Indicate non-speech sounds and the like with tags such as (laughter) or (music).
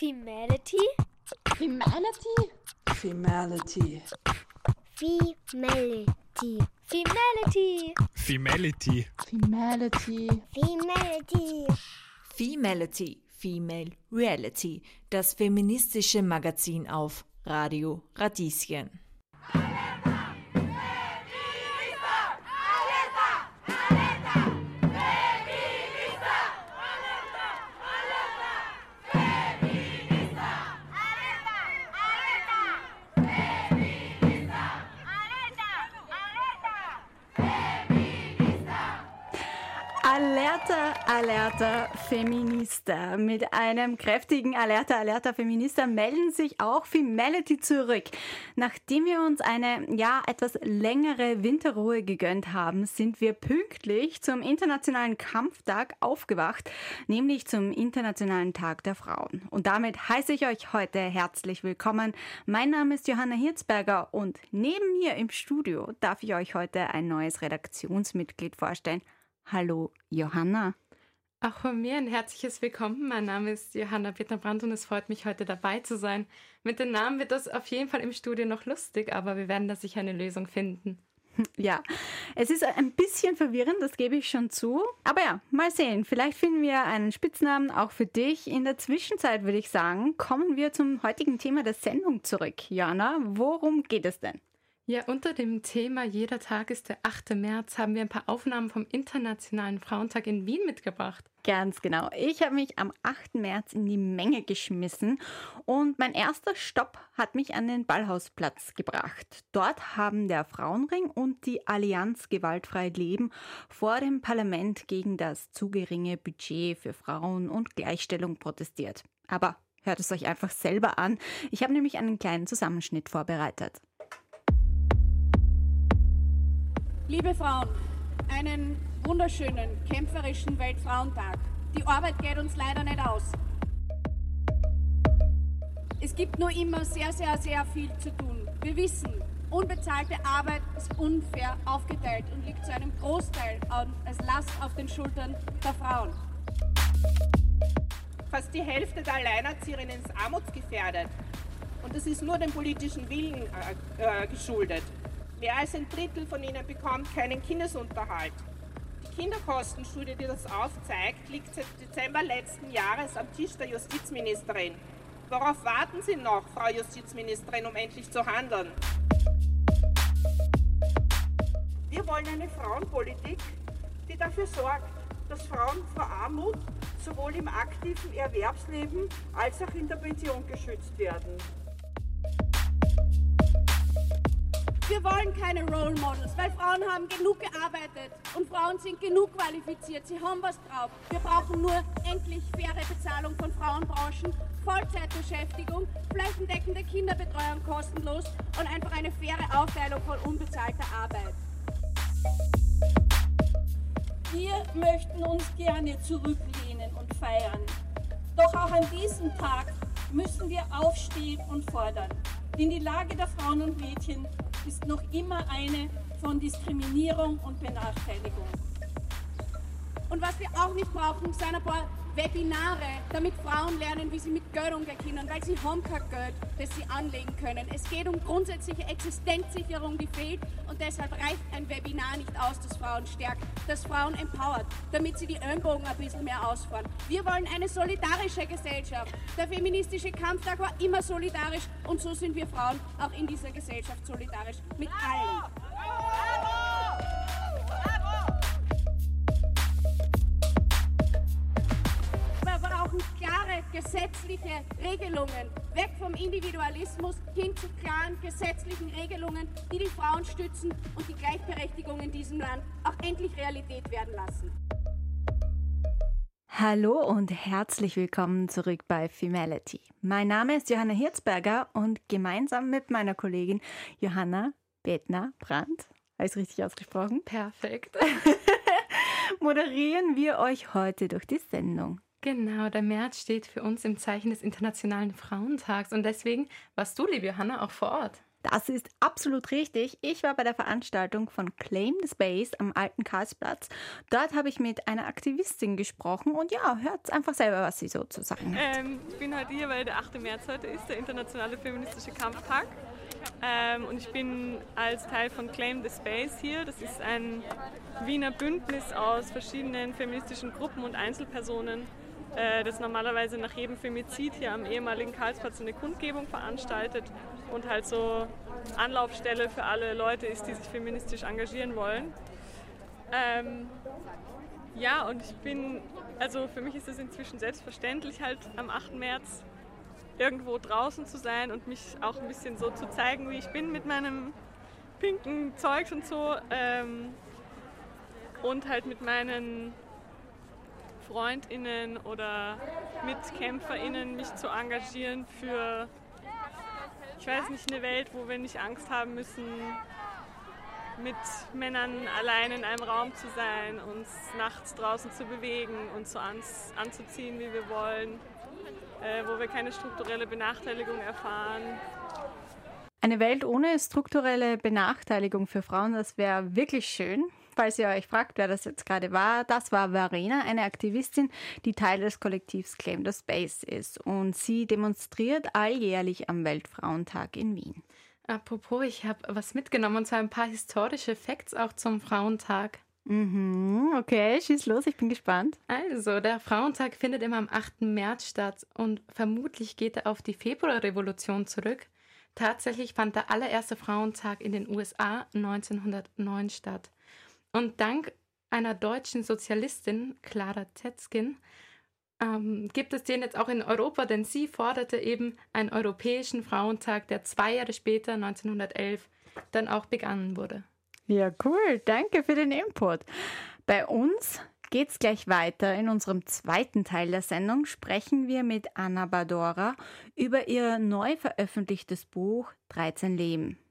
Femality? Femality? Femality. Femality. Femality. Femality. Femality. Femality. Femality, Female Reality, das feministische Magazin auf Radio Radieschen. Alerta, Alerta, Feminista. Mit einem kräftigen Alerta, Alerta, Feminista melden sich auch Femality zurück. Nachdem wir uns eine, ja, etwas längere Winterruhe gegönnt haben, sind wir pünktlich zum Internationalen Kampftag aufgewacht, nämlich zum Internationalen Tag der Frauen. Und damit heiße ich euch heute herzlich willkommen. Mein Name ist Johanna Hirzberger und neben mir im Studio darf ich euch heute ein neues Redaktionsmitglied vorstellen. Hallo Johanna. Auch von mir ein herzliches Willkommen. Mein Name ist Johanna Bittner-Brandt und es freut mich, heute dabei zu sein. Mit den Namen wird das auf jeden Fall im Studio noch lustig, aber wir werden da sicher eine Lösung finden. (laughs) Ja, es ist ein bisschen verwirrend, das gebe ich schon zu. Aber ja, mal sehen. Vielleicht finden wir einen Spitznamen auch für dich. In der Zwischenzeit würde ich sagen, kommen wir zum heutigen Thema der Sendung zurück. Jana, worum geht es denn? Ja, unter dem Thema Jeder Tag ist der 8. März haben wir ein paar Aufnahmen vom Internationalen Frauentag in Wien mitgebracht. Ganz genau. Ich habe mich am 8. März in die Menge geschmissen und mein erster Stopp hat mich an den Ballhausplatz gebracht. Dort haben der Frauenring und die Allianz Gewaltfrei Leben vor dem Parlament gegen das zu geringe Budget für Frauen und Gleichstellung protestiert. Aber hört es euch einfach selber an. Ich habe nämlich einen kleinen Zusammenschnitt vorbereitet. Liebe Frauen, einen wunderschönen, kämpferischen Weltfrauentag. Die Arbeit geht uns leider nicht aus. Es gibt nur immer sehr, sehr, sehr viel zu tun. Wir wissen, unbezahlte Arbeit ist unfair aufgeteilt und liegt zu einem Großteil als Last auf den Schultern der Frauen. Fast die Hälfte der Alleinerzieherinnen ist armutsgefährdet. Und das ist nur dem politischen Willen äh, äh, geschuldet. Mehr als ein Drittel von ihnen bekommt keinen Kindesunterhalt. Die Kinderkostenstudie, die das aufzeigt, liegt seit Dezember letzten Jahres am Tisch der Justizministerin. Worauf warten Sie noch, Frau Justizministerin, um endlich zu handeln? Wir wollen eine Frauenpolitik, die dafür sorgt, dass Frauen vor Armut sowohl im aktiven Erwerbsleben als auch in der Pension geschützt werden. Wir wollen keine Role Models, weil Frauen haben genug gearbeitet und Frauen sind genug qualifiziert. Sie haben was drauf. Wir brauchen nur endlich faire Bezahlung von Frauenbranchen, Vollzeitbeschäftigung, flächendeckende Kinderbetreuung kostenlos und einfach eine faire Aufteilung von unbezahlter Arbeit. Wir möchten uns gerne zurücklehnen und feiern. Doch auch an diesem Tag müssen wir aufstehen und fordern. Denn die Lage der Frauen und Mädchen ist noch immer eine von Diskriminierung und Benachteiligung. Und was wir auch nicht brauchen, sind ein paar Webinare, damit Frauen lernen, wie sie mit Geld umgehen können, weil sie haben kein Geld, das sie anlegen können. Es geht um grundsätzliche Existenzsicherung, die fehlt und deshalb reicht ein Webinar nicht aus, das Frauen stärkt, das Frauen empowert, damit sie die Ellenbogen ein bisschen mehr ausfahren. Wir wollen eine solidarische Gesellschaft. Der feministische Kampftag war immer solidarisch und so sind wir Frauen auch in dieser Gesellschaft solidarisch mit allen. Gesetzliche Regelungen. Weg vom Individualismus hin zu klaren gesetzlichen Regelungen, die die Frauen stützen und die Gleichberechtigung in diesem Land auch endlich Realität werden lassen. Hallo und herzlich willkommen zurück bei Femality. Mein Name ist Johanna Hirzberger und gemeinsam mit meiner Kollegin Johanna Betner Brandt, habe ich es richtig ausgesprochen? Perfekt. (laughs) moderieren wir euch heute durch die Sendung. Genau, der März steht für uns im Zeichen des Internationalen Frauentags und deswegen warst du, liebe Johanna, auch vor Ort. Das ist absolut richtig. Ich war bei der Veranstaltung von Claim the Space am alten Karlsplatz. Dort habe ich mit einer Aktivistin gesprochen und ja, hört einfach selber, was sie so zu sagen hat. Ähm, ich bin heute hier, weil der 8. März heute ist, der internationale feministische Kampftag. Ähm, und ich bin als Teil von Claim the Space hier. Das ist ein Wiener Bündnis aus verschiedenen feministischen Gruppen und Einzelpersonen, äh, das normalerweise nach jedem Femizid hier am ehemaligen Karlsplatz eine Kundgebung veranstaltet und halt so Anlaufstelle für alle Leute ist, die sich feministisch engagieren wollen. Ähm, ja, und ich bin, also für mich ist es inzwischen selbstverständlich, halt am 8. März irgendwo draußen zu sein und mich auch ein bisschen so zu zeigen, wie ich bin mit meinem pinken Zeugs und so. Ähm, und halt mit meinen FreundInnen oder MitkämpferInnen mich zu engagieren für ich weiß nicht, eine Welt, wo wir nicht Angst haben müssen, mit Männern allein in einem Raum zu sein, uns nachts draußen zu bewegen und so anzuziehen, wie wir wollen, äh, wo wir keine strukturelle Benachteiligung erfahren. Eine Welt ohne strukturelle Benachteiligung für Frauen, das wäre wirklich schön falls ihr euch fragt, wer das jetzt gerade war, das war Verena, eine Aktivistin, die Teil des Kollektivs Claim the Space ist. Und sie demonstriert alljährlich am Weltfrauentag in Wien. Apropos, ich habe was mitgenommen und zwar ein paar historische Facts auch zum Frauentag. Mhm, okay, schieß los, ich bin gespannt. Also, der Frauentag findet immer am 8. März statt und vermutlich geht er auf die Februarrevolution zurück. Tatsächlich fand der allererste Frauentag in den USA 1909 statt. Und dank einer deutschen Sozialistin, Clara Zetzkin, ähm, gibt es den jetzt auch in Europa, denn sie forderte eben einen europäischen Frauentag, der zwei Jahre später, 1911, dann auch begangen wurde. Ja, cool. Danke für den Input. Bei uns geht's gleich weiter. In unserem zweiten Teil der Sendung sprechen wir mit Anna Badora über ihr neu veröffentlichtes Buch 13 Leben.